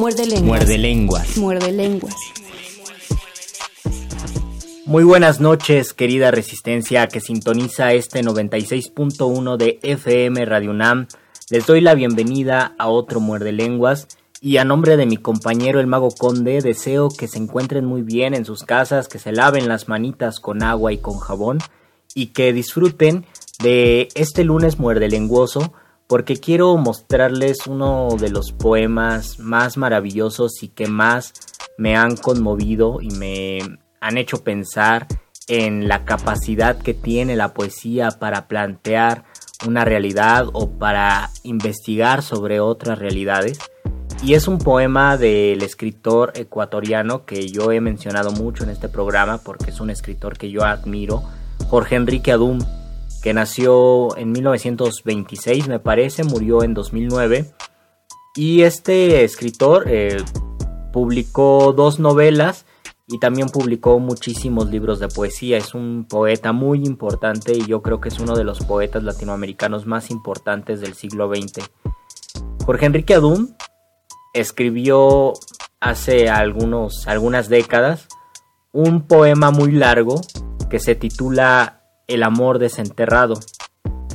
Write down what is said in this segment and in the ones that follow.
Muerde lenguas. Muerde lenguas. Muerde lenguas. Muy buenas noches, querida resistencia que sintoniza este 96.1 de FM Radio UNAM. Les doy la bienvenida a otro Muerde Lenguas y a nombre de mi compañero el Mago Conde deseo que se encuentren muy bien en sus casas, que se laven las manitas con agua y con jabón y que disfruten de este lunes Muerde Lenguoso porque quiero mostrarles uno de los poemas más maravillosos y que más me han conmovido y me han hecho pensar en la capacidad que tiene la poesía para plantear una realidad o para investigar sobre otras realidades. Y es un poema del escritor ecuatoriano que yo he mencionado mucho en este programa porque es un escritor que yo admiro, Jorge Enrique Adum que nació en 1926 me parece, murió en 2009. Y este escritor eh, publicó dos novelas y también publicó muchísimos libros de poesía. Es un poeta muy importante y yo creo que es uno de los poetas latinoamericanos más importantes del siglo XX. Jorge Enrique Adum escribió hace algunos, algunas décadas un poema muy largo que se titula el amor desenterrado.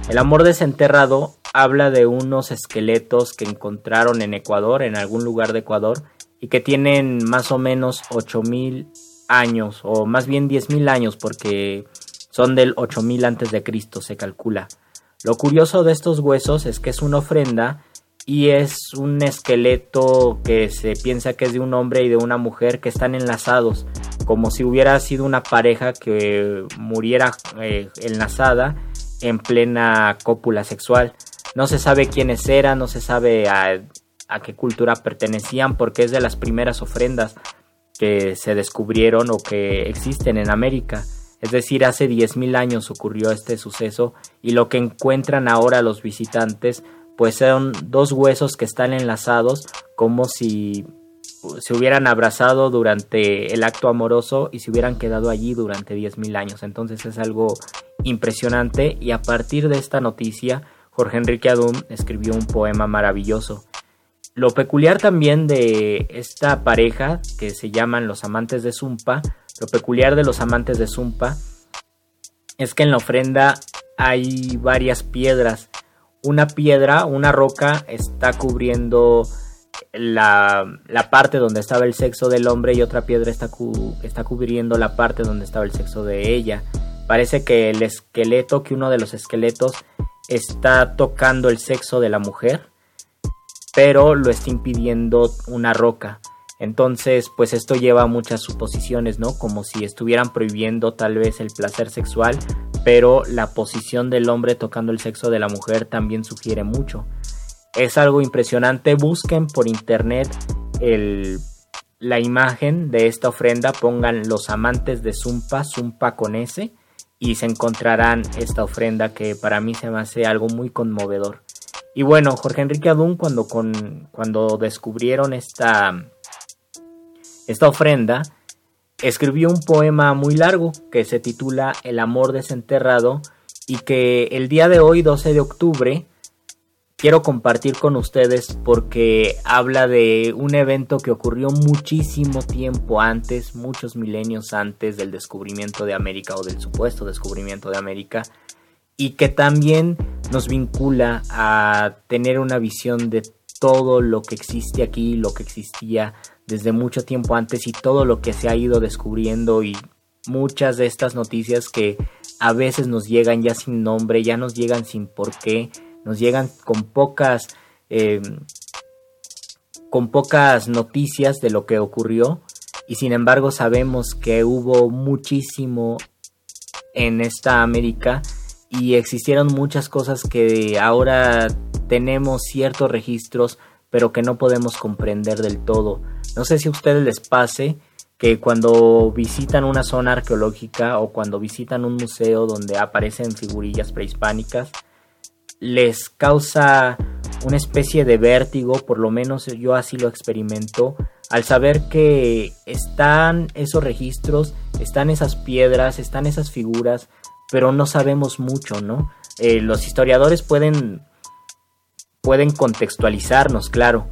El amor desenterrado habla de unos esqueletos que encontraron en Ecuador, en algún lugar de Ecuador, y que tienen más o menos 8000 años, o más bien 10000 años, porque son del 8000 antes de Cristo, se calcula. Lo curioso de estos huesos es que es una ofrenda y es un esqueleto que se piensa que es de un hombre y de una mujer que están enlazados como si hubiera sido una pareja que muriera eh, enlazada en plena cópula sexual. No se sabe quiénes eran, no se sabe a, qué cultura pertenecían, porque es de las primeras ofrendas que se descubrieron o que existen en América. Es decir, hace 10.000 años ocurrió este suceso y lo que encuentran ahora los visitantes pues son dos huesos que están enlazados como si se hubieran abrazado durante el acto amoroso y se hubieran quedado allí durante 10.000 años. Entonces es algo impresionante y a partir de esta noticia Jorge Enrique Adum escribió un poema maravilloso. Lo peculiar también de esta pareja que se llaman los amantes de Zumpa, lo peculiar de los amantes de Zumpa es que en la ofrenda hay varias piedras. Una piedra, una roca está cubriendo la, parte donde estaba el sexo del hombre y otra piedra está, está cubriendo la parte donde estaba el sexo de ella. Parece que el esqueleto, que uno de los esqueletos está tocando el sexo de la mujer pero lo está impidiendo una roca. Entonces, pues esto lleva a muchas suposiciones, ¿no? Como si estuvieran prohibiendo tal vez el placer sexual, pero la posición del hombre tocando el sexo de la mujer también sugiere mucho. Es algo impresionante, busquen por internet la imagen de esta ofrenda, pongan los amantes de Zumpa, Zumpa con S, y se encontrarán esta ofrenda que para mí se me hace algo muy conmovedor. Y bueno, Jorge Enrique Adún cuando, cuando descubrieron esta, esta ofrenda, escribió un poema muy largo que se titula El amor desenterrado y que el día de hoy, 12 de octubre, quiero compartir con ustedes porque habla de un evento que ocurrió muchísimo tiempo antes, muchos milenios antes del descubrimiento de América o del supuesto descubrimiento de América y que también nos vincula a tener una visión de todo lo que existe aquí, lo que existía desde mucho tiempo antes y todo lo que se ha ido descubriendo y muchas de estas noticias que a veces nos llegan ya sin nombre, ya nos llegan sin por qué, nos llegan con pocas eh, con pocas noticias de lo que ocurrió y sin embargo sabemos que hubo muchísimo en esta América y existieron muchas cosas que ahora tenemos ciertos registros pero que no podemos comprender del todo. No sé si a ustedes les pase que cuando visitan una zona arqueológica o cuando visitan un museo donde aparecen figurillas prehispánicas, les causa una especie de vértigo, por lo menos yo así lo experimento, al saber que están esos registros, están esas piedras, están esas figuras, pero no sabemos mucho, ¿no? Eh, los historiadores pueden, pueden contextualizarnos, claro,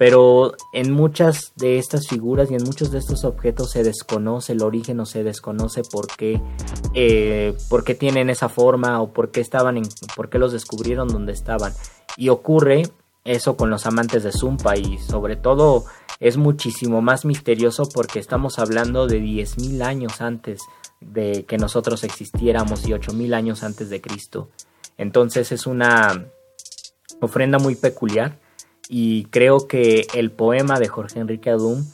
pero en muchas de estas figuras y en muchos de estos objetos se desconoce el origen o se desconoce por qué, eh, por qué tienen esa forma o por qué estaban en, por qué los descubrieron donde estaban y ocurre eso con los amantes de Zumpa y sobre todo es muchísimo más misterioso porque estamos hablando de 10.000 años antes de que nosotros existiéramos y 8.000 años antes de Cristo. Entonces es una ofrenda muy peculiar y creo que el poema de Jorge Enrique Adum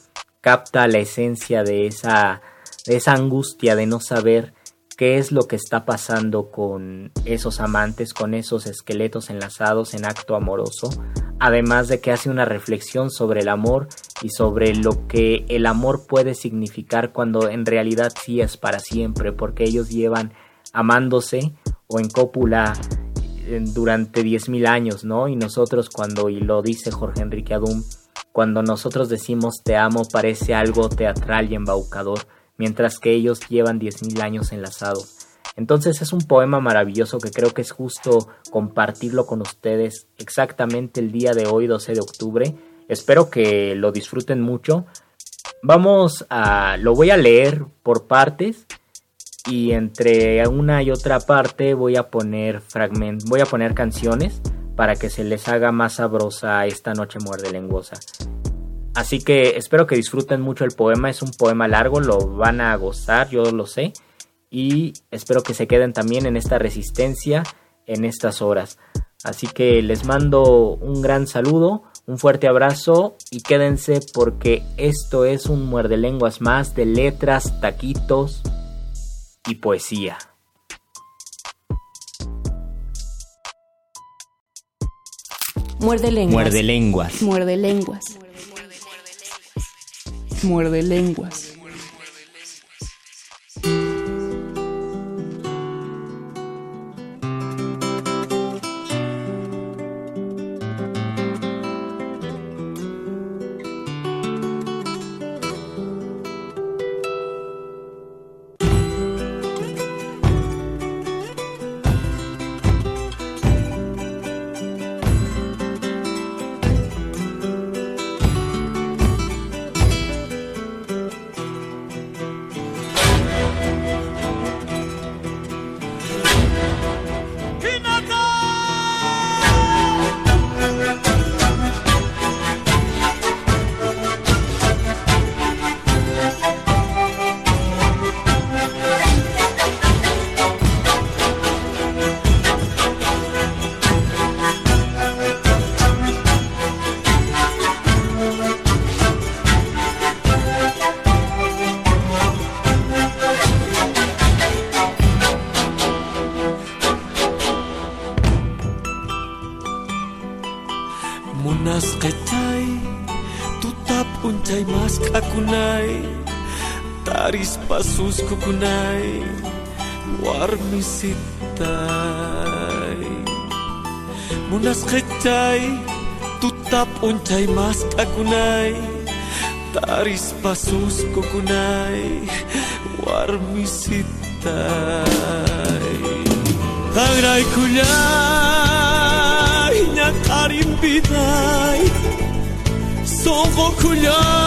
capta la esencia de esa, de esa angustia de no saber qué es lo que está pasando con esos amantes, con esos esqueletos enlazados en acto amoroso, además de que hace una reflexión sobre el amor y sobre lo que el amor puede significar cuando en realidad sí es para siempre, porque ellos llevan amándose o en cópula durante 10.000 años, ¿no? Y nosotros cuando, y lo dice Jorge Enrique Adum, cuando nosotros decimos te amo parece algo teatral y embaucador, mientras que ellos llevan 10.000 años enlazados. Entonces es un poema maravilloso que creo que es justo compartirlo con ustedes exactamente el día de hoy, 12 de octubre. Espero que lo disfruten mucho. Vamos a... lo voy a leer por partes y entre una y otra parte voy a poner fragmentos, voy a poner canciones para que se les haga más sabrosa esta noche muerde lenguosa. Así que espero que disfruten mucho el poema, es un poema largo, lo van a gozar, yo lo sé, y espero que se queden también en esta resistencia en estas horas. Así que les mando un gran saludo, un fuerte abrazo y quédense porque esto es un muerde lenguas más de letras, taquitos, y poesía. Muerde lenguas. Muerde lenguas. Muerde lenguas. Muerde lenguas. Tap uncay maska kunay Taris pasus ko kunay Warmisitay Agray kulay Nyakarim biday sobo kulay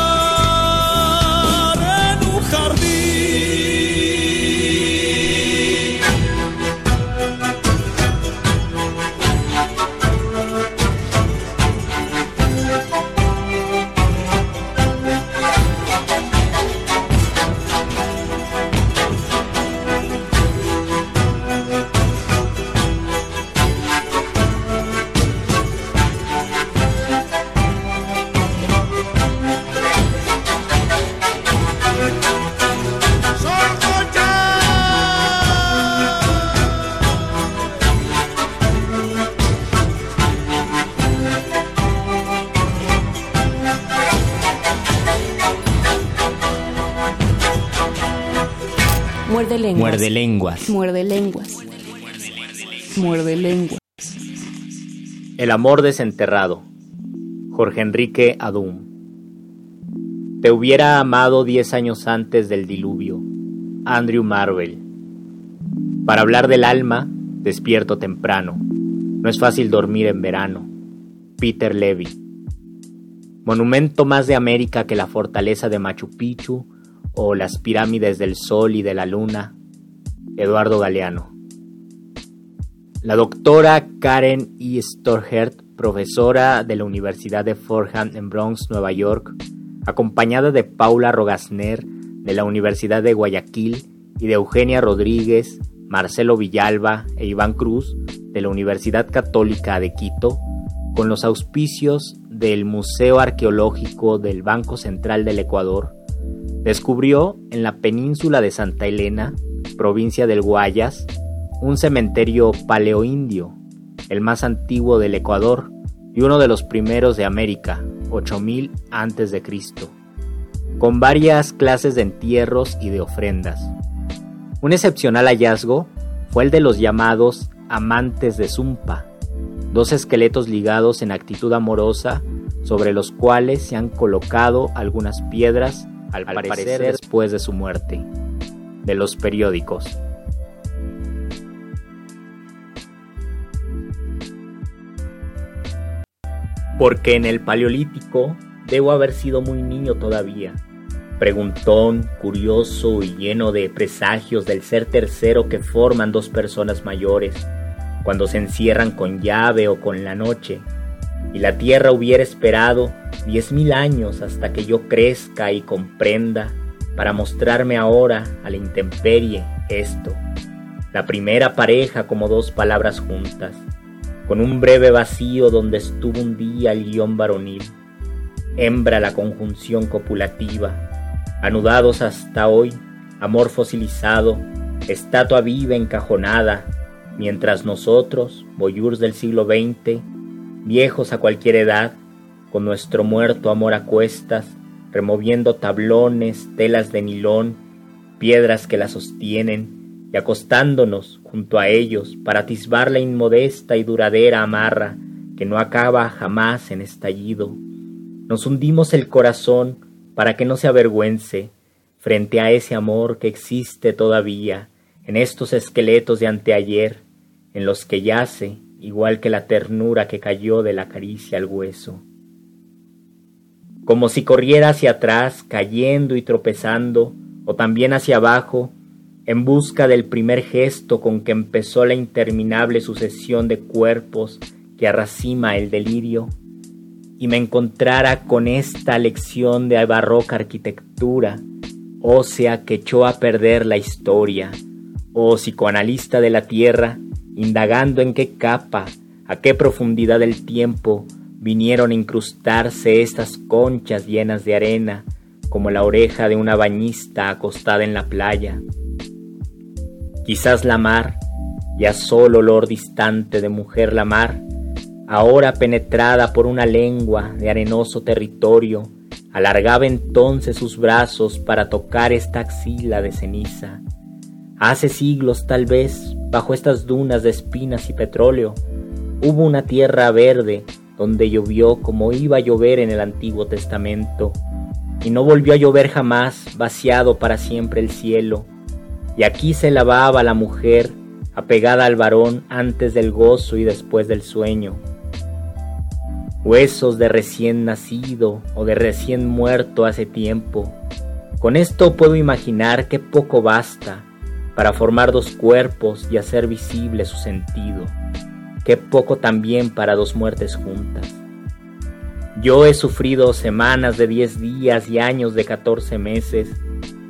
lenguas. Muerde lenguas. Muerde lenguas. Muerde lenguas. El amor desenterrado. Jorge Enrique Adum. Te hubiera amado diez años antes del diluvio. Andrew Marvel. Para hablar del alma, despierto temprano. No es fácil dormir en verano. Peter Levy. Monumento más de América que la fortaleza de Machu Picchu o las pirámides del Sol y de la Luna. Eduardo Galeano. La doctora Karen E. Storhert, profesora de la Universidad de Fordham en Bronx, Nueva York, acompañada de Paula Rogasner de la Universidad de Guayaquil y de Eugenia Rodríguez, Marcelo Villalba e Iván Cruz de la Universidad Católica de Quito, con los auspicios del Museo Arqueológico del Banco Central del Ecuador, descubrió en la península de Santa Elena, provincia del Guayas, un cementerio paleoindio, el más antiguo del Ecuador y uno de los primeros de América, 8000 a.C., con varias clases de entierros y de ofrendas. Un excepcional hallazgo fue el de los llamados amantes de Zumpa, dos esqueletos ligados en actitud amorosa sobre los cuales se han colocado algunas piedras al, parecer después de su muerte, de los periódicos. Porque en el Paleolítico debo haber sido muy niño todavía, preguntón, curioso y lleno de presagios del ser tercero que forman dos personas mayores, cuando se encierran con llave o con la noche, y la tierra hubiera esperado diez mil años hasta que yo crezca y comprenda para mostrarme ahora a la intemperie esto. La primera pareja como dos palabras juntas, con un breve vacío donde estuvo un día el guion varonil, hembra la conjunción copulativa, anudados hasta hoy, amor fosilizado, estatua viva encajonada, mientras nosotros, boyurs del siglo XX, viejos a cualquier edad, con nuestro muerto amor a cuestas, removiendo tablones, telas de nilón, piedras que la sostienen, y acostándonos junto a ellos para atisbar la inmodesta y duradera amarra que no acaba jamás en estallido. Nos hundimos el corazón para que no se avergüence frente a ese amor que existe todavía en estos esqueletos de anteayer, en los que yace igual que la ternura que cayó de la caricia al hueso como si corriera hacia atrás, cayendo y tropezando, o también hacia abajo, en busca del primer gesto con que empezó la interminable sucesión de cuerpos que arracima el delirio, y me encontrara con esta lección de barroca arquitectura, ósea que echó a perder la historia, o psicoanalista de la tierra, indagando en qué capa, a qué profundidad del tiempo vinieron a incrustarse estas conchas llenas de arena, como la oreja de una bañista acostada en la playa. Quizás la mar, ya solo olor distante de mujer la mar, ahora penetrada por una lengua de arenoso territorio, alargaba entonces sus brazos para tocar esta axila de ceniza. Hace siglos tal vez, bajo estas dunas de espinas y petróleo, hubo una tierra verde donde llovió como iba a llover en el Antiguo Testamento, y no volvió a llover jamás, vaciado para siempre el cielo, y aquí se lavaba la mujer, apegada al varón antes del gozo y después del sueño. Huesos de recién nacido o de recién muerto hace tiempo. Con esto puedo imaginar que poco basta para formar dos cuerpos y hacer visible su sentido qué poco también para dos muertes juntas. Yo he sufrido semanas de diez días y años de catorce meses,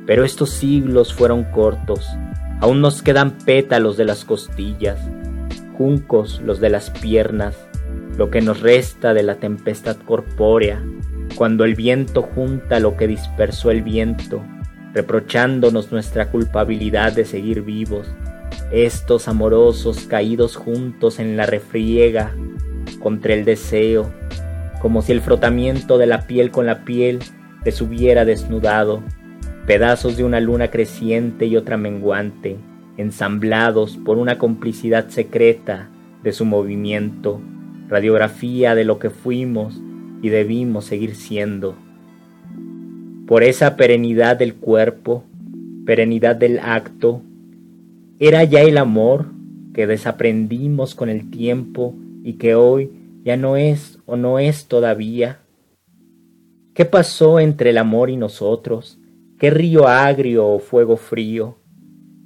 pero estos siglos fueron cortos. Aún nos quedan pétalos de las costillas, juncos los de las piernas, lo que nos resta de la tempestad corpórea, cuando el viento junta lo que dispersó el viento, reprochándonos nuestra culpabilidad de seguir vivos estos amorosos caídos juntos en la refriega contra el deseo, como si el frotamiento de la piel con la piel les hubiera desnudado, pedazos de una luna creciente y otra menguante, ensamblados por una complicidad secreta de su movimiento, radiografía de lo que fuimos y debimos seguir siendo. Por esa perenidad del cuerpo, perenidad del acto, era ya el amor que desaprendimos con el tiempo y que hoy ya no es o no es todavía. ¿Qué pasó entre el amor y nosotros? ¿Qué río agrio o fuego frío?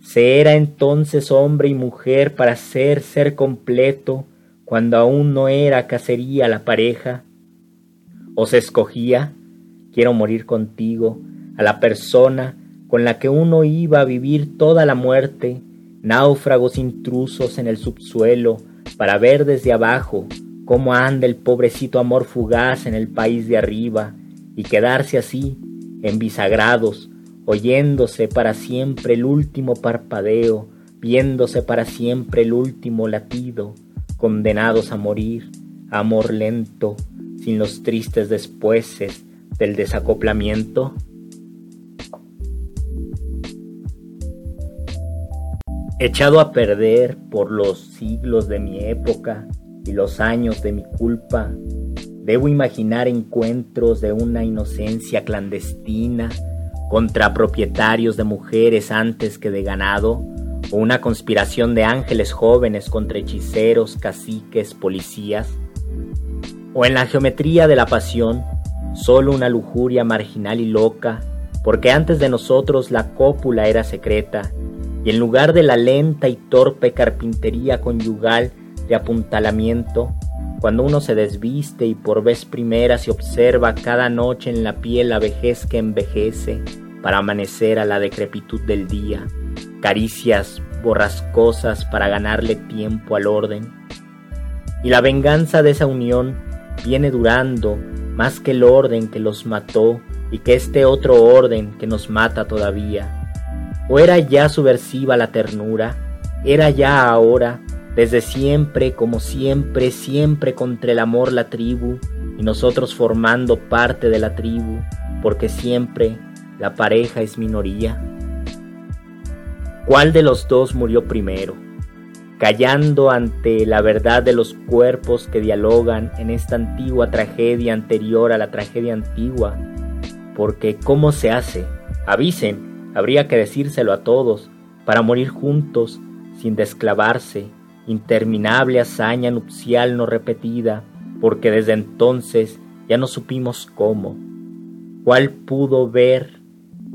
¿Se era entonces hombre y mujer para ser ser completo cuando aún no era cacería la pareja? ¿O se escogía, quiero morir contigo, a la persona con la que uno iba a vivir toda la muerte náufragos intrusos en el subsuelo, para ver desde abajo cómo anda el pobrecito amor fugaz en el país de arriba, y quedarse así, en bisagrados, oyéndose para siempre el último parpadeo, viéndose para siempre el último latido, condenados a morir, amor lento, sin los tristes despueses del desacoplamiento? Echado a perder por los siglos de mi época y los años de mi culpa, debo imaginar encuentros de una inocencia clandestina contra propietarios de mujeres antes que de ganado, o una conspiración de ángeles jóvenes contra hechiceros, caciques, policías, o en la geometría de la pasión, solo una lujuria marginal y loca, porque antes de nosotros la cópula era secreta y en lugar de la lenta y torpe carpintería conyugal de apuntalamiento, cuando uno se desviste y por vez primera se observa cada noche en la piel la vejez que envejece, para amanecer a la decrepitud del día, caricias borrascosas para ganarle tiempo al orden. Y la venganza de esa unión viene durando más que el orden que los mató y que este otro orden que nos mata todavía. ¿O era ya subversiva la ternura? ¿Era ya ahora, desde siempre, como siempre, siempre contra el amor la tribu y nosotros formando parte de la tribu, porque siempre la pareja es minoría? ¿Cuál de los dos murió primero? Callando ante la verdad de los cuerpos que dialogan en esta antigua tragedia anterior a la tragedia antigua. Porque ¿cómo se hace? Avisen, habría que decírselo a todos, para morir juntos, sin desclavarse, interminable hazaña nupcial no repetida, porque desde entonces ya no supimos cómo. ¿Cuál pudo ver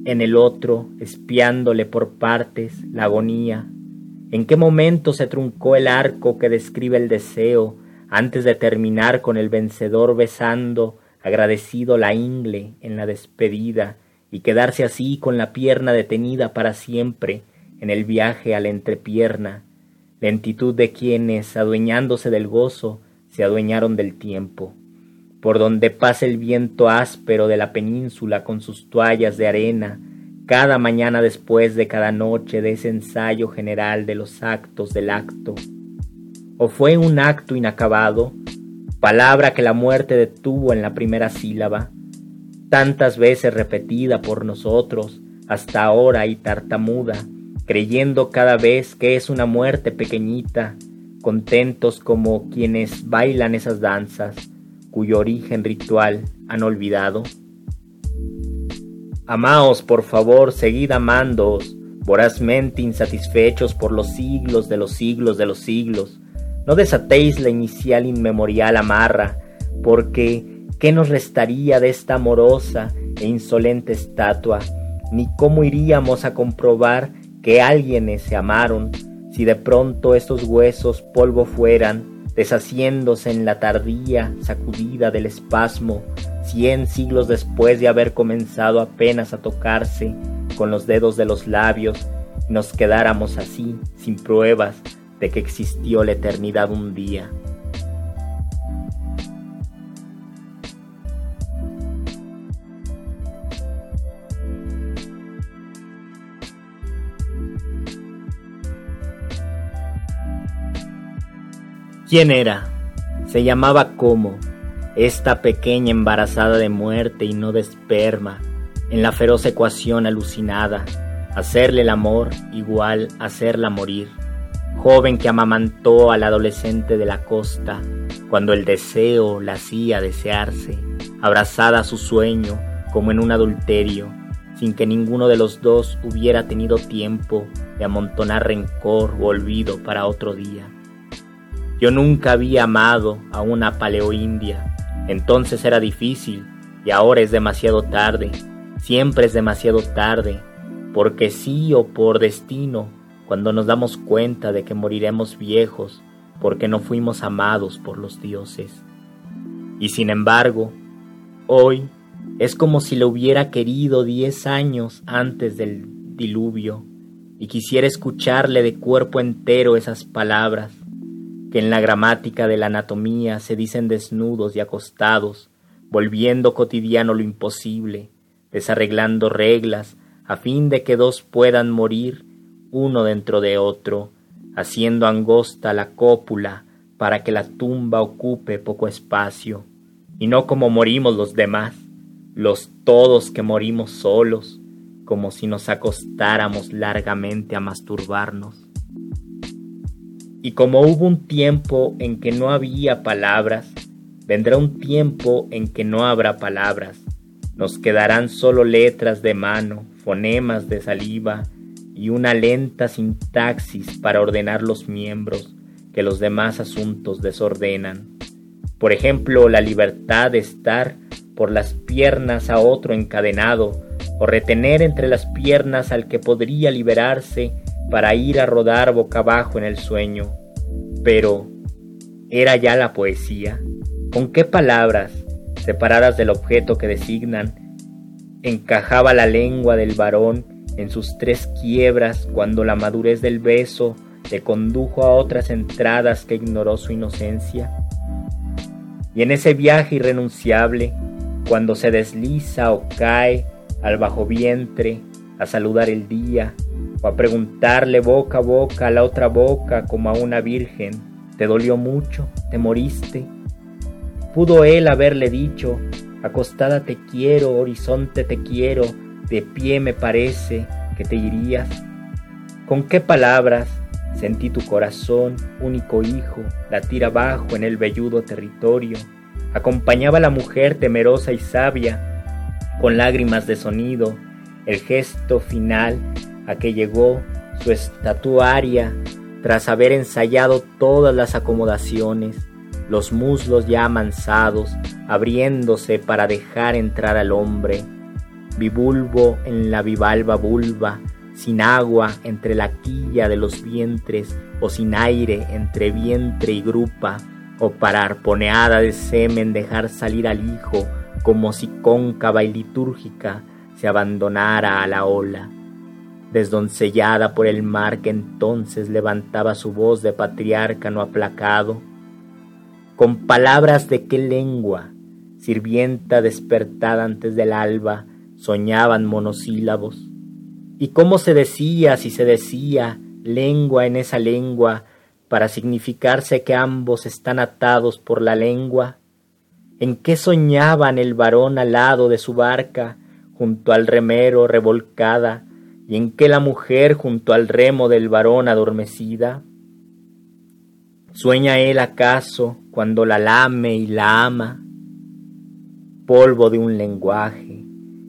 en el otro, espiándole por partes la agonía? ¿En qué momento se truncó el arco que describe el deseo antes de terminar con el vencedor besando agradecido la ingle en la despedida y quedarse así con la pierna detenida para siempre en el viaje a la entrepierna, lentitud de quienes, adueñándose del gozo, se adueñaron del tiempo. Por donde pasa el viento áspero de la península con sus toallas de arena, cada mañana después de cada noche de ese ensayo general de los actos del acto. O fue un acto inacabado, palabra que la muerte detuvo en la primera sílaba, tantas veces repetida por nosotros hasta ahora y tartamuda, creyendo cada vez que es una muerte pequeñita, contentos como quienes bailan esas danzas, cuyo origen ritual han olvidado. Amaos, por favor, seguid amándoos, vorazmente insatisfechos por los siglos de los siglos de los siglos. No desatéis la inicial inmemorial amarra, porque ¿qué nos restaría de esta amorosa e insolente estatua? Ni cómo iríamos a comprobar que alguienes se amaron, si de pronto estos huesos polvo fueran, deshaciéndose en la tardía sacudida del espasmo, cien siglos después de haber comenzado apenas a tocarse con los dedos de los labios, nos quedáramos así, sin pruebas de que existió la eternidad un día. ¿Quién era? Se llamaba como esta pequeña embarazada de muerte y no de esperma, en la feroz ecuación alucinada, hacerle el amor igual hacerla morir, joven que amamantó al adolescente de la costa, cuando el deseo la hacía desearse, abrazada a su sueño como en un adulterio, sin que ninguno de los dos hubiera tenido tiempo de amontonar rencor o olvido para otro día. Yo nunca había amado a una paleoindia. Entonces era difícil y ahora es demasiado tarde. Siempre es demasiado tarde. Porque sí o por destino, cuando nos damos cuenta de que moriremos viejos porque no fuimos amados por los dioses. Y sin embargo, hoy es como si lo hubiera querido diez años antes del diluvio y quisiera escucharle de cuerpo entero esas palabras que en la gramática de la anatomía se dicen desnudos y acostados, volviendo cotidiano lo imposible, desarreglando reglas a fin de que dos puedan morir uno dentro de otro, haciendo angosta la cópula para que la tumba ocupe poco espacio, y no como morimos los demás, los todos que morimos solos, como si nos acostáramos largamente a masturbarnos. Y como hubo un tiempo en que no había palabras, vendrá un tiempo en que no habrá palabras. Nos quedarán solo letras de mano, fonemas de saliva y una lenta sintaxis para ordenar los miembros que los demás asuntos desordenan. Por ejemplo, la libertad de estar por las piernas a otro encadenado, o retener entre las piernas al que podría liberarse para ir a rodar boca abajo en el sueño. Pero, ¿era ya la poesía? ¿Con qué palabras, separadas del objeto que designan, Encajaba la lengua del varón en sus tres quiebras cuando la madurez del beso le condujo a otras entradas que ignoró su inocencia. Y en ese viaje irrenunciable, cuando se desliza o cae al bajo vientre a saludar el día, o a preguntarle boca a boca a la otra boca como a una virgen, ¿te dolió mucho? ¿Te moriste? Pudo él haberle dicho, acostada te quiero, horizonte te quiero, de pie me parece que te irías. ¿Con qué palabras sentí tu corazón, único hijo, latir abajo en el velludo territorio? Acompañaba a la mujer temerosa y sabia, con lágrimas de sonido, el gesto final a que llegó su estatuaria tras haber ensayado todas las acomodaciones, los muslos ya amansados, abriéndose para dejar entrar al hombre, bibulbo en la bivalva vulva, sin agua entre la quilla de los vientres, o sin aire entre vientre y grupa, o para arponeada de semen dejar salir al hijo, como si cóncava y litúrgica se abandonara a la ola desdoncellada por el mar que entonces levantaba su voz de patriarca no aplacado, con palabras de qué lengua, sirvienta despertada antes del alba, soñaban monosílabos. ¿Y cómo se decía, si se decía, lengua en esa lengua, para significarse que ambos están atados por la lengua? ¿En qué soñaban el varón al lado de su barca, junto al remero revolcada, y en que la mujer junto al remo del varón adormecida? ¿Sueña él acaso cuando la lame y la ama? Polvo de un lenguaje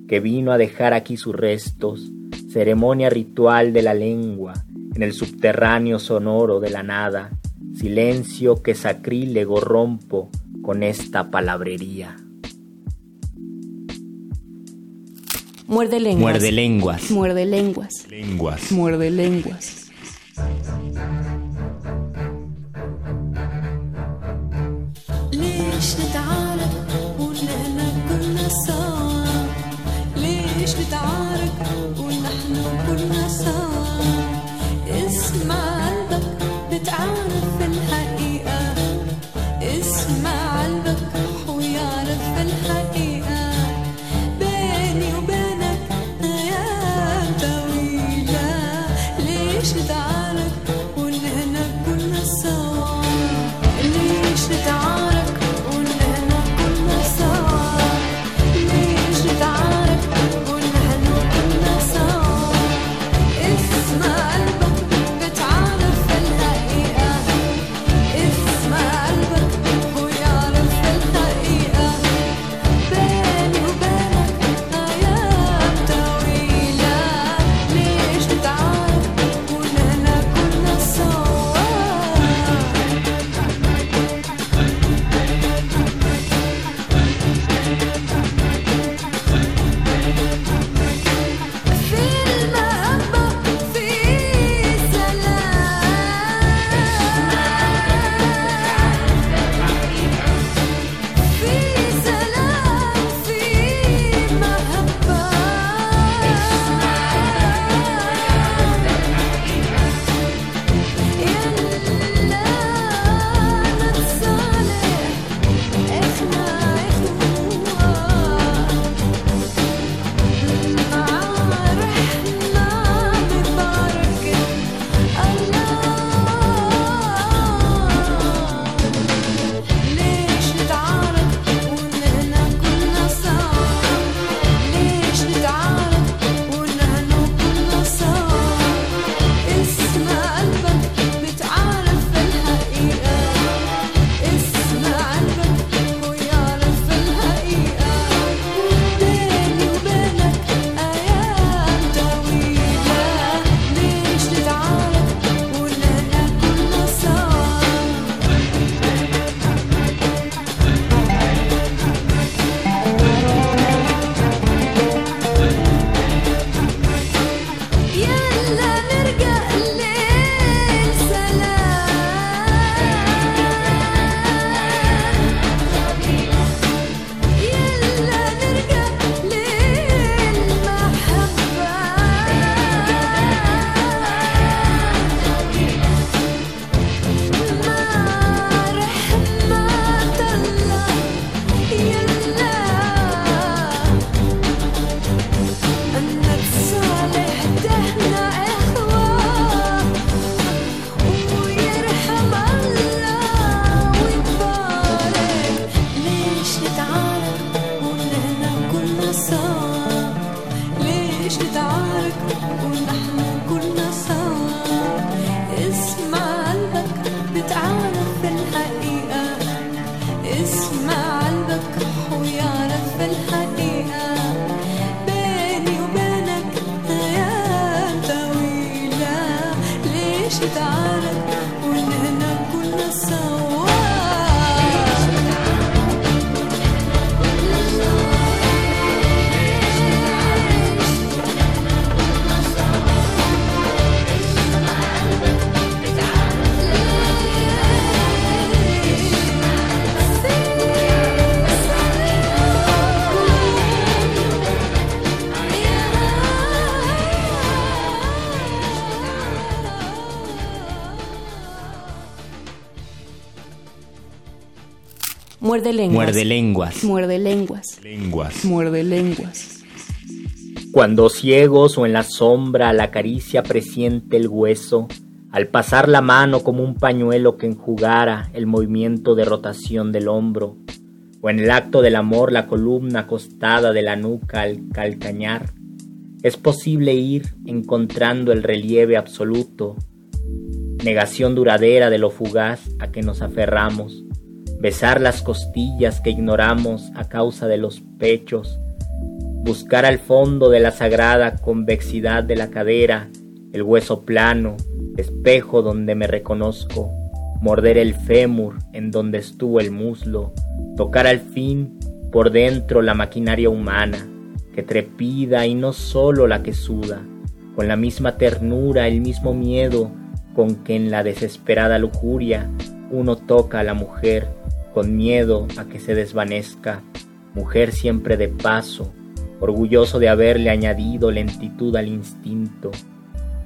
que vino a dejar aquí sus restos, ceremonia ritual de la lengua en el subterráneo sonoro de la nada, silencio que sacrílego rompo con esta palabrería. Muerde lenguas. Muerde lenguas. Muerde lenguas. Lenguas. Muerde lenguas. ليش نتعارك ونحن كلنا سوا I Muerde lenguas. Muerde lenguas. Muerde lenguas. Lenguas. Muerde lenguas. Cuando ciegos o en la sombra la caricia presiente el hueso, al pasar la mano como un pañuelo que enjugara el movimiento de rotación del hombro, o en el acto del amor la columna acostada de la nuca al calcañar, es posible ir encontrando el relieve absoluto, negación duradera de lo fugaz a que nos aferramos, besar las costillas que ignoramos a causa de los pechos, buscar al fondo de la sagrada convexidad de la cadera, el hueso plano, espejo donde me reconozco, morder el fémur en donde estuvo el muslo, tocar al fin por dentro la maquinaria humana, que trepida y no solo la que suda, con la misma ternura, el mismo miedo con que en la desesperada lujuria uno toca a la mujer, con miedo a que se desvanezca, mujer siempre de paso, orgulloso de haberle añadido lentitud al instinto,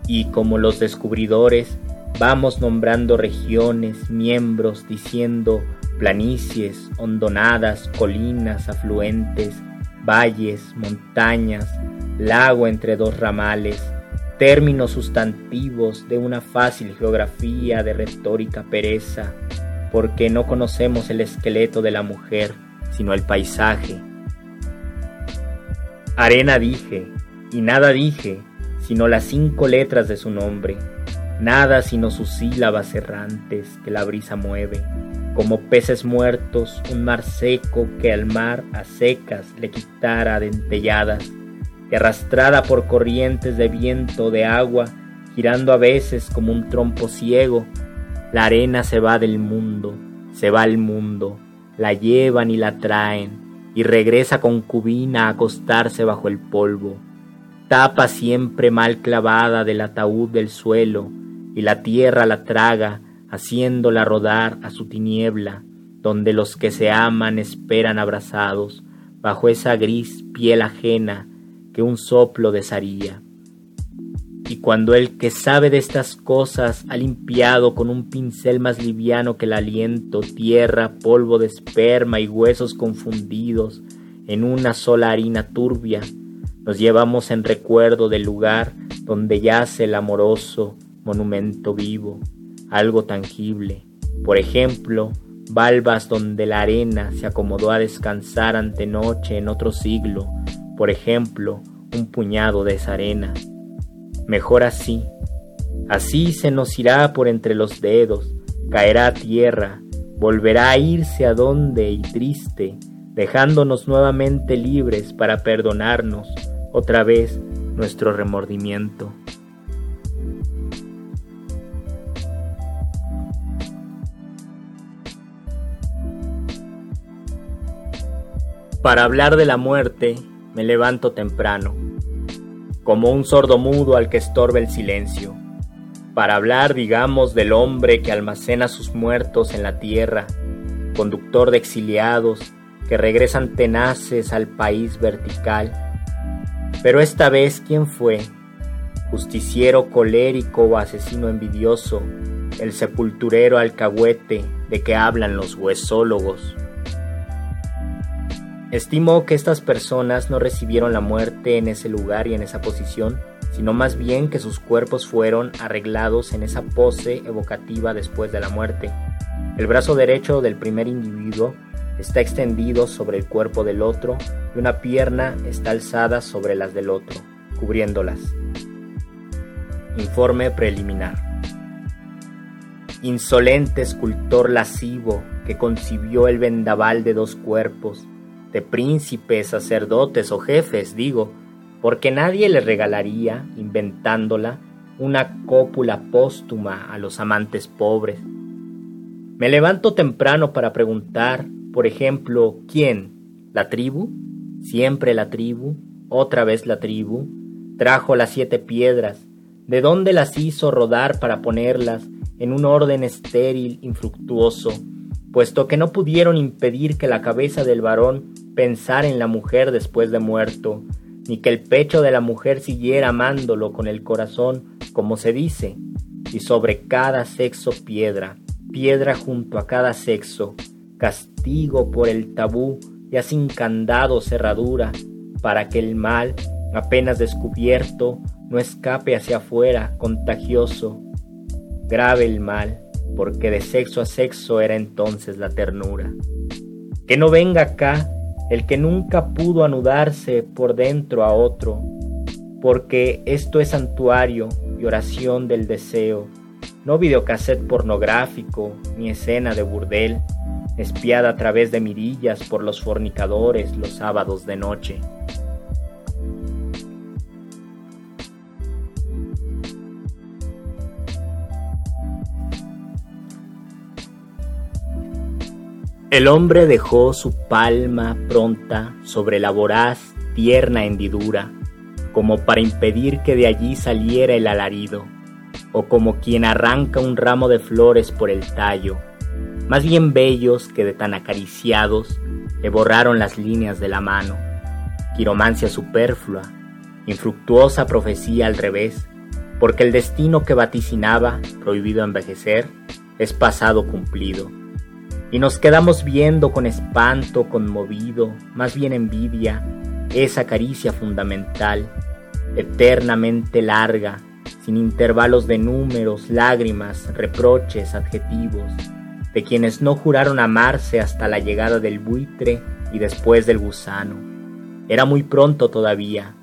y como los descubridores, vamos nombrando regiones, miembros, diciendo planicies, hondonadas, colinas, afluentes, valles, montañas, lago entre dos ramales, términos sustantivos de una fácil geografía de retórica pereza, porque no conocemos el esqueleto de la mujer, sino el paisaje. Arena dije, y nada dije, sino las cinco letras de su nombre, nada sino sus sílabas errantes que la brisa mueve, como peces muertos, un mar seco que al mar a secas le quitara dentelladas, y arrastrada por corrientes de viento de agua, girando a veces como un trompo ciego, la arena se va del mundo, se va al mundo, la llevan y la traen, y regresa concubina a acostarse bajo el polvo. Tapa siempre mal clavada del ataúd del suelo, y la tierra la traga, haciéndola rodar a su tiniebla, donde los que se aman esperan abrazados, bajo esa gris piel ajena que un soplo desharía. Y cuando el que sabe de estas cosas ha limpiado con un pincel más liviano que el aliento tierra, polvo de esperma y huesos confundidos en una sola harina turbia, nos llevamos en recuerdo del lugar donde yace el amoroso monumento vivo, algo tangible. Por ejemplo, valvas donde la arena se acomodó a descansar ante noche en otro siglo, por ejemplo, un puñado de esa arena. Mejor así. Así se nos irá por entre los dedos, caerá a tierra, volverá a irse a donde y triste, dejándonos nuevamente libres para perdonarnos otra vez nuestro remordimiento. Para hablar de la muerte, me levanto temprano, como un sordo mudo al que estorbe el silencio. Para hablar, digamos, del hombre que almacena sus muertos en la tierra, conductor de exiliados que regresan tenaces al país vertical. Pero esta vez, ¿quién fue? Justiciero colérico o asesino envidioso, el sepulturero alcahuete de que hablan los huesólogos. Estimo que estas personas no recibieron la muerte en ese lugar y en esa posición, sino más bien que sus cuerpos fueron arreglados en esa pose evocativa después de la muerte. El brazo derecho del primer individuo está extendido sobre el cuerpo del otro y una pierna está alzada sobre las del otro, cubriéndolas. Informe preliminar. Insolente escultor lascivo que concibió el vendaval de dos cuerpos, de príncipes, sacerdotes o jefes, digo, porque nadie le regalaría, inventándola, una cópula póstuma a los amantes pobres. Me levanto temprano para preguntar, por ejemplo, ¿quién? ¿La tribu? Siempre la tribu, otra vez la tribu, trajo las siete piedras, ¿de dónde las hizo rodar para ponerlas en un orden estéril, infructuoso, puesto que no pudieron impedir que la cabeza del varón pensara en la mujer después de muerto, ni que el pecho de la mujer siguiera amándolo con el corazón, como se dice, y sobre cada sexo piedra, piedra junto a cada sexo, castigo por el tabú, ya sin candado cerradura, para que el mal, apenas descubierto, no escape hacia afuera, contagioso. Grave el mal, porque de sexo a sexo era entonces la ternura. Que no venga acá el que nunca pudo anudarse por dentro a otro, porque esto es santuario y oración del deseo, no videocassette pornográfico ni escena de burdel, espiada a través de mirillas por los fornicadores los sábados de noche. El hombre dejó su palma pronta sobre la voraz, tierna hendidura, como para impedir que de allí saliera el alarido, o como quien arranca un ramo de flores por el tallo, más bien bellos que de tan acariciados, le borraron las líneas de la mano. Quiromancia superflua, infructuosa profecía al revés, porque el destino que vaticinaba, prohibido envejecer, es pasado cumplido y nos quedamos viendo con espanto conmovido, más bien envidia, esa caricia fundamental, eternamente larga, sin intervalos de números, lágrimas, reproches, adjetivos, de quienes no juraron amarse hasta la llegada del buitre y después del gusano. Era muy pronto todavía,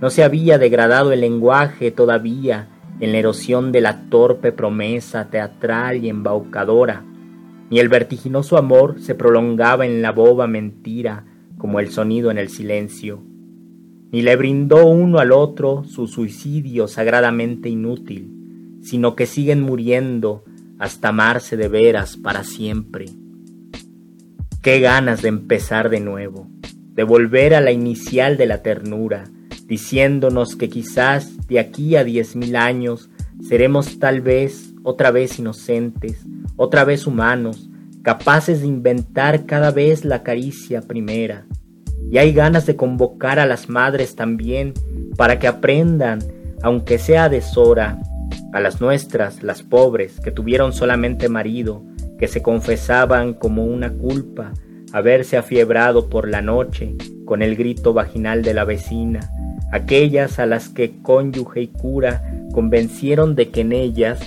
no se había degradado el lenguaje todavía en la erosión de la torpe promesa teatral y embaucadora, ni el vertiginoso amor se prolongaba en la boba mentira como el sonido en el silencio, ni le brindó uno al otro su suicidio sagradamente inútil, sino que siguen muriendo hasta amarse de veras para siempre. Qué ganas de empezar de nuevo, de volver a la inicial de la ternura, diciéndonos que quizás de aquí a diez mil años seremos tal vez otra vez inocentes, otra vez humanos, capaces de inventar cada vez la caricia primera. Y hay ganas de convocar a las madres también para que aprendan, aunque sea deshora, a las nuestras, las pobres, que tuvieron solamente marido, que se confesaban como una culpa haberse afiebrado por la noche con el grito vaginal de la vecina, aquellas a las que cónyuge y cura convencieron de que en ellas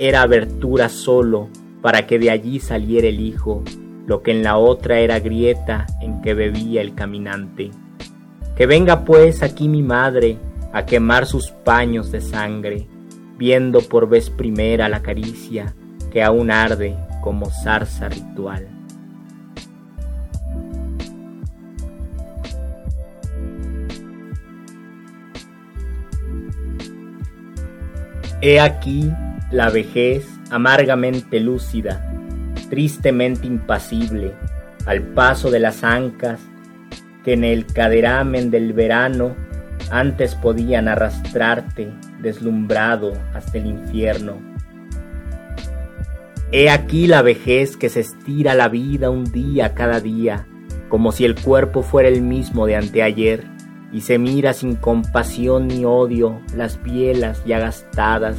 era abertura solo para que de allí saliera el hijo, lo que en la otra era grieta en que bebía el caminante. Que venga pues aquí mi madre a quemar sus paños de sangre, viendo por vez primera la caricia que aún arde como zarza ritual. He aquí la vejez amargamente lúcida, tristemente impasible, al paso de las ancas que en el caderamen del verano antes podían arrastrarte deslumbrado hasta el infierno. He aquí la vejez que se estira la vida un día cada día, como si el cuerpo fuera el mismo de anteayer, y se mira sin compasión ni odio las bielas ya gastadas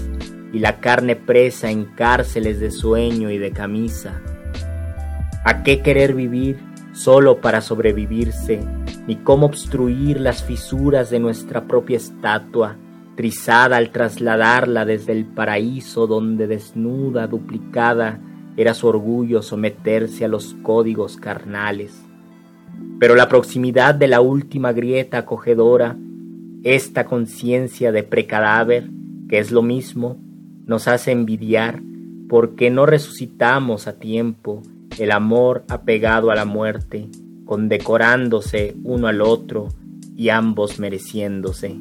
y la carne presa en cárceles de sueño y de camisa. ¿A qué querer vivir solo para sobrevivirse, ni cómo obstruir las fisuras de nuestra propia estatua, trizada al trasladarla desde el paraíso donde desnuda, duplicada, era su orgullo someterse a los códigos carnales? Pero la proximidad de la última grieta acogedora, esta conciencia de precadáver, que es lo mismo, nos hace envidiar porque no resucitamos a tiempo el amor apegado a la muerte, condecorándose uno al otro y ambos mereciéndose.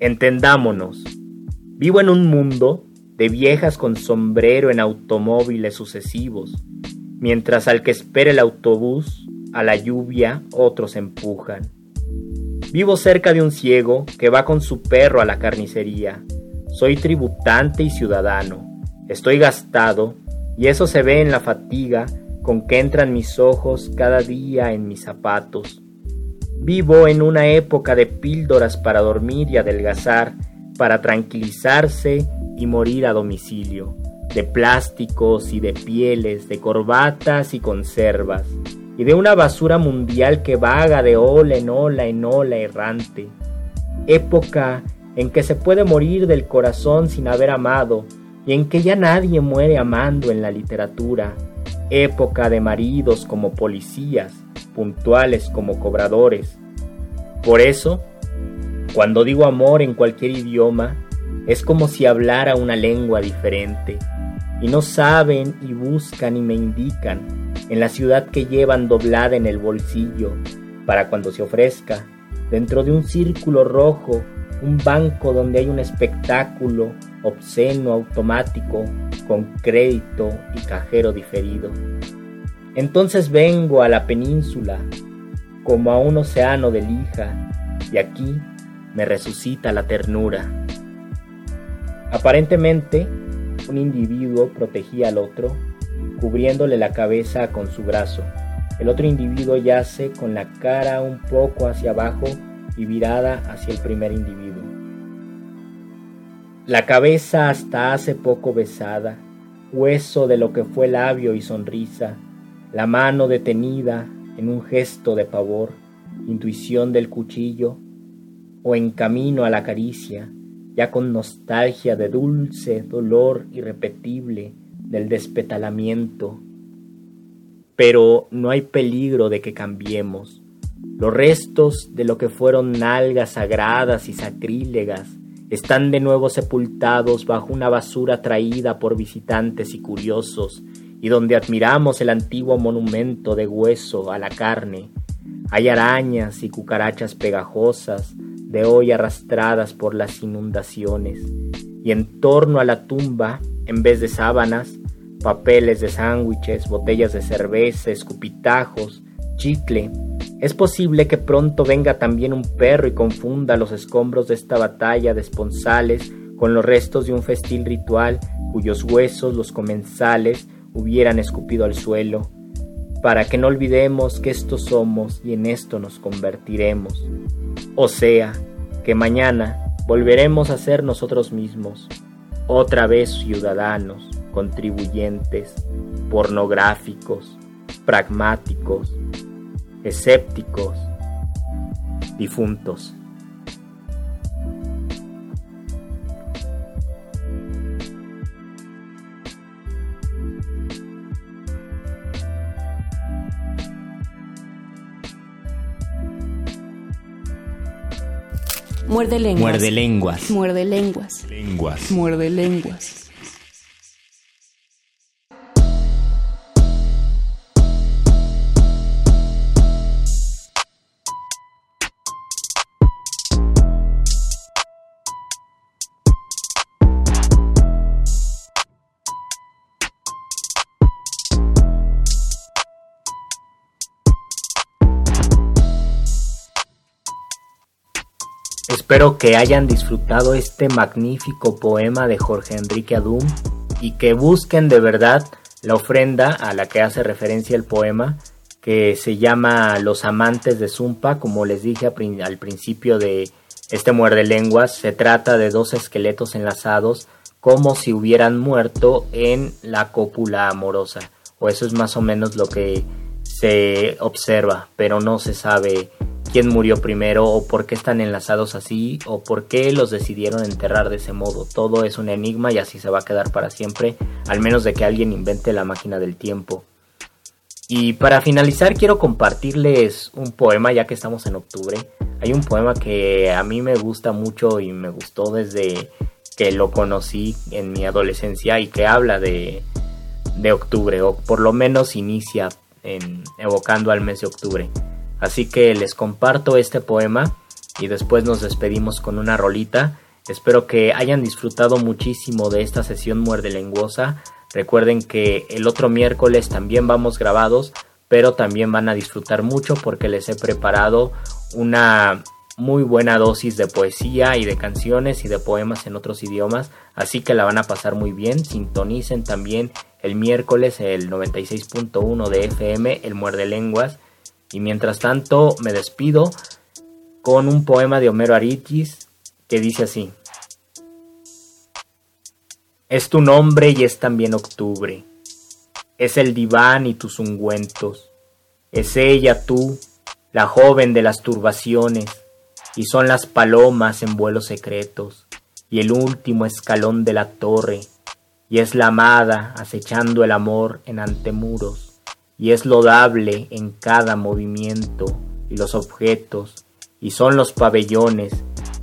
Entendámonos. Vivo en un mundo de viejas con sombrero en automóviles sucesivos, mientras al que espera el autobús, a la lluvia, otros empujan. Vivo cerca de un ciego que va con su perro a la carnicería. Soy tributante y ciudadano. Estoy gastado, y eso se ve en la fatiga con que entran mis ojos cada día en mis zapatos. Vivo en una época de píldoras para dormir y adelgazar, para tranquilizarse y morir a domicilio, de plásticos y de pieles, de corbatas y conservas, y de una basura mundial que vaga de ola en ola en ola errante. Época en que se puede morir del corazón sin haber amado, y en que ya nadie muere amando en la literatura. Época de maridos como policías, puntuales como cobradores. Por eso, cuando digo amor en cualquier idioma, es como si hablara una lengua diferente, y no saben y buscan y me indican en la ciudad que llevan doblada en el bolsillo, para cuando se ofrezca, dentro de un círculo rojo, un banco donde hay un espectáculo obsceno automático con crédito y cajero diferido. Entonces vengo a la península como a un océano de lija y aquí me resucita la ternura. Aparentemente, un individuo protegía al otro, cubriéndole la cabeza con su brazo. El otro individuo yace con la cara un poco hacia abajo y virada hacia el primer individuo. La cabeza hasta hace poco besada, hueso de lo que fue labio y sonrisa, la mano detenida en un gesto de pavor, intuición del cuchillo, o en camino a la caricia, ya con nostalgia de dulce dolor irrepetible del despetalamiento. Pero no hay peligro de que cambiemos. Los restos de lo que fueron nalgas sagradas y sacrílegas están de nuevo sepultados bajo una basura traída por visitantes y curiosos, y donde admiramos el antiguo monumento de hueso a la carne. Hay arañas y cucarachas pegajosas, de hoy arrastradas por las inundaciones, y en torno a la tumba, en vez de sábanas, papeles de sándwiches, botellas de cerveza, escupitajos, chicle. Es posible que pronto venga también un perro y confunda los escombros de esta batalla de esponsales con los restos de un festil ritual cuyos huesos los comensales hubieran escupido al suelo, para que no olvidemos que estos somos y en esto nos convertiremos. O sea, que mañana volveremos a ser nosotros mismos, otra vez ciudadanos, contribuyentes, pornográficos, pragmáticos, escépticos, difuntos. Muerde lenguas. Muerde lenguas. Muerde lenguas. Lenguas. Muerde lenguas. Espero que hayan disfrutado este magnífico poema de Jorge Enrique Adum y que busquen de verdad la ofrenda a la que hace referencia el poema, que se llama Los amantes de Zumpa, como les dije al principio de este muerde lenguas, se trata de dos esqueletos enlazados como si hubieran muerto en la cópula amorosa, o eso es más o menos lo que se observa, pero no se sabe quién murió primero o por qué están enlazados así o por qué los decidieron enterrar de ese modo. Todo es un enigma y así se va a quedar para siempre, al menos de que alguien invente la máquina del tiempo. Y para finalizar quiero compartirles un poema ya que estamos en octubre. Hay un poema que a mí me gusta mucho y me gustó desde que lo conocí en mi adolescencia y que habla de, de octubre o por lo menos inicia en, evocando al mes de octubre. Así que les comparto este poema y después nos despedimos con una rolita. Espero que hayan disfrutado muchísimo de esta sesión muerde lenguosa. Recuerden que el otro miércoles también vamos grabados, pero también van a disfrutar mucho porque les he preparado una muy buena dosis de poesía y de canciones y de poemas en otros idiomas, así que la van a pasar muy bien. Sintonicen también el miércoles el 96.1 de FM, el muerde lenguas. Y mientras tanto me despido con un poema de Homero Aritis que dice así. Es tu nombre y es también octubre. Es el diván y tus ungüentos. Es ella tú, la joven de las turbaciones, y son las palomas en vuelos secretos, y el último escalón de la torre, y es la amada acechando el amor en antemuros, y es lodable en cada movimiento, y los objetos, y son los pabellones,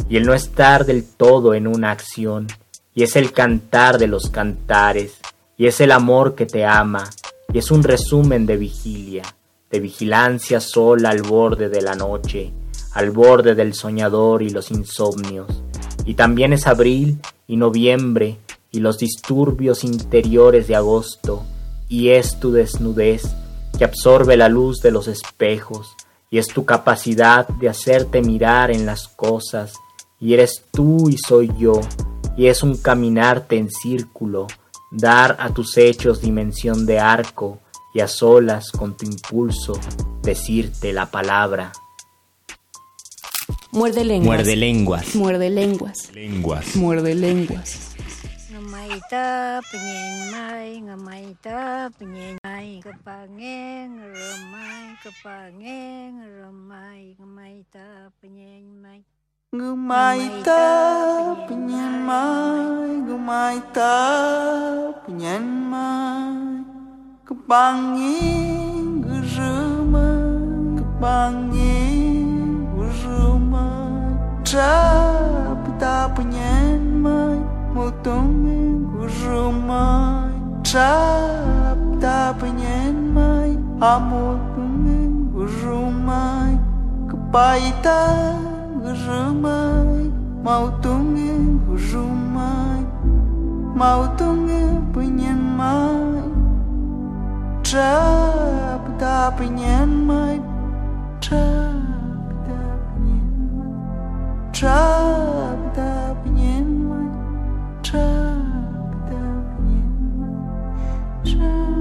y el no estar del todo en una acción, y es el cantar de los cantares, y es el amor que te ama, y es un resumen de vigilia, de vigilancia sola al borde de la noche, al borde del soñador y los insomnios, y también es abril y noviembre y los disturbios interiores de agosto, y es tu desnudez que absorbe la luz de los espejos, y es tu capacidad de hacerte mirar en las cosas, y eres tú y soy yo, y es un caminarte en círculo, dar a tus hechos dimensión de arco, y a solas con tu impulso decirte la palabra. Muerde lenguas. Muerde lenguas. Muerde lenguas. Lenguas. Muerde lenguas. ngamai ta penyen mai ngamai ta penyen mai kepange ngeromai kepange ngeromai ngamai ta penyen mai ngamai ta penyen mai ngamai ta penyen mai kepange ngeromai kepange ngeromai ta penyen mai mu domingu jumai chap da pnyen mai amu domingu jumai kpai ta jumai mau domingu jumai mau domingu pnyen mai chap da pnyen mai chap da pnyen mai chap da pnyen mai Шаг давним, шаг.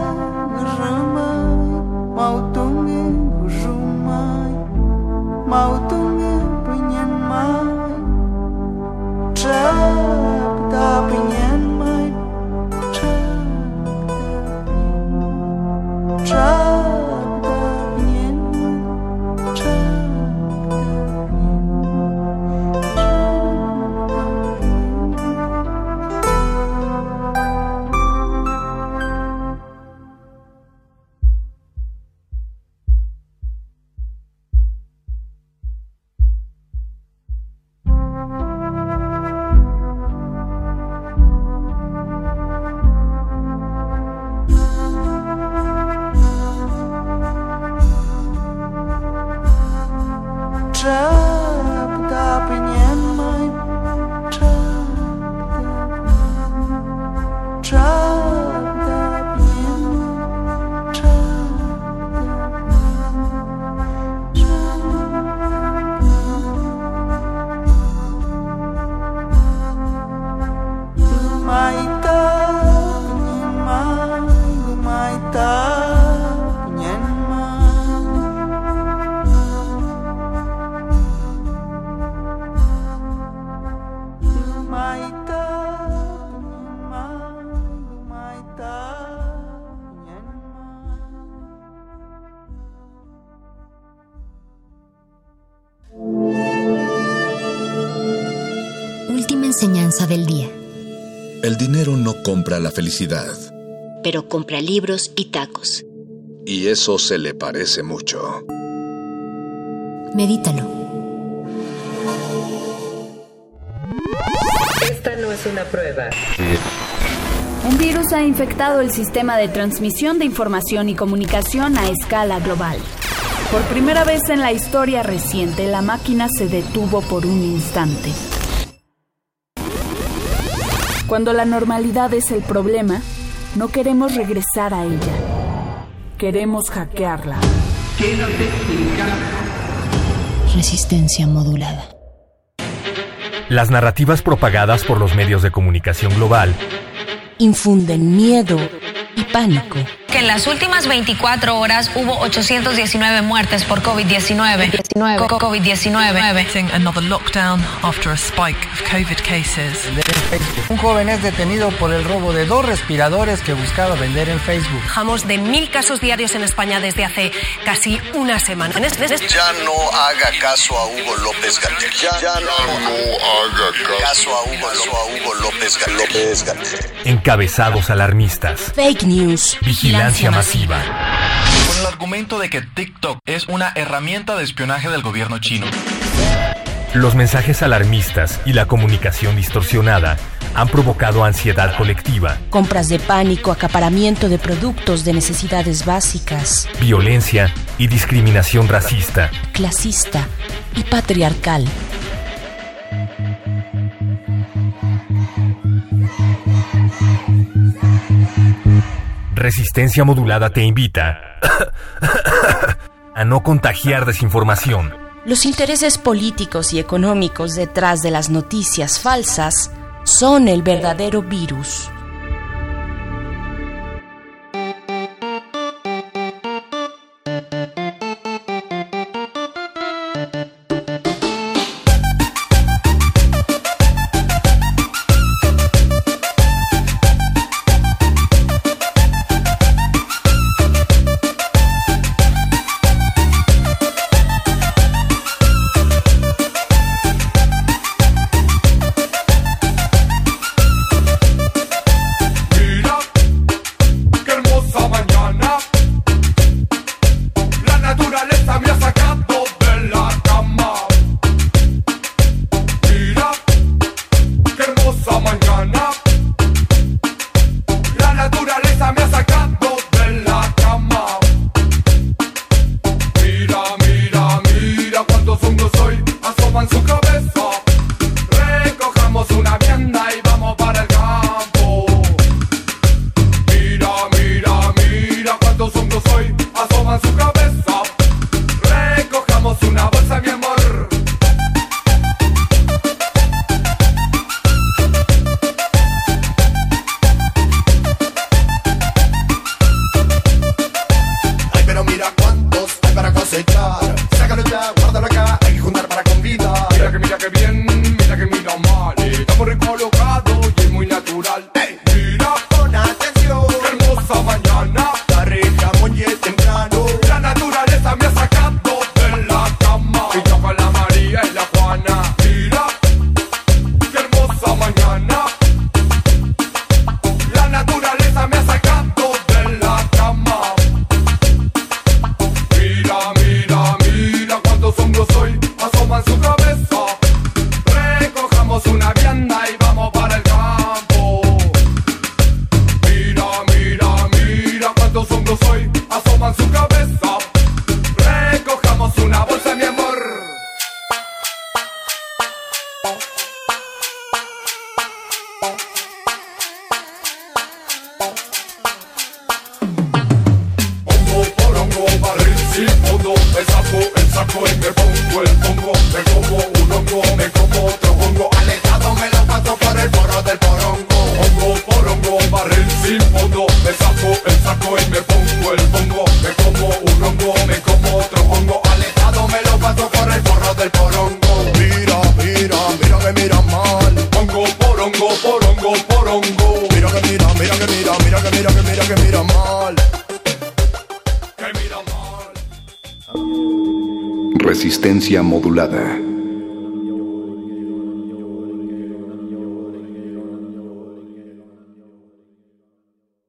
El dinero no compra la felicidad. Pero compra libros y tacos. Y eso se le parece mucho. Medítalo. Esta no es una prueba. Un virus ha infectado el sistema de transmisión de información y comunicación a escala global. Por primera vez en la historia reciente, la máquina se detuvo por un instante. Cuando la normalidad es el problema, no queremos regresar a ella. Queremos hackearla. Resistencia modulada. Las narrativas propagadas por los medios de comunicación global infunden miedo y pánico. En las últimas 24 horas hubo 819 muertes por COVID-19. COVID-19. Another lockdown after a spike of COVID cases. Un joven es detenido por el robo de dos respiradores que buscaba vender en Facebook. Bajamos de mil casos diarios en España desde hace casi una semana. Ya no haga caso a Hugo López Gatel. Ya, ya no, haga caso a Hugo, a Hugo López Gatel. Encabezados alarmistas. Fake news. Vigilancia masiva. Con el argumento de que TikTok es una herramienta de espionaje del gobierno chino. Los mensajes alarmistas y la comunicación distorsionada han provocado ansiedad colectiva, compras de pánico, acaparamiento de productos de necesidades básicas, violencia y discriminación racista, clasista y patriarcal. Resistencia Modulada te invita a no contagiar desinformación. Los intereses políticos y económicos detrás de las noticias falsas son el verdadero virus.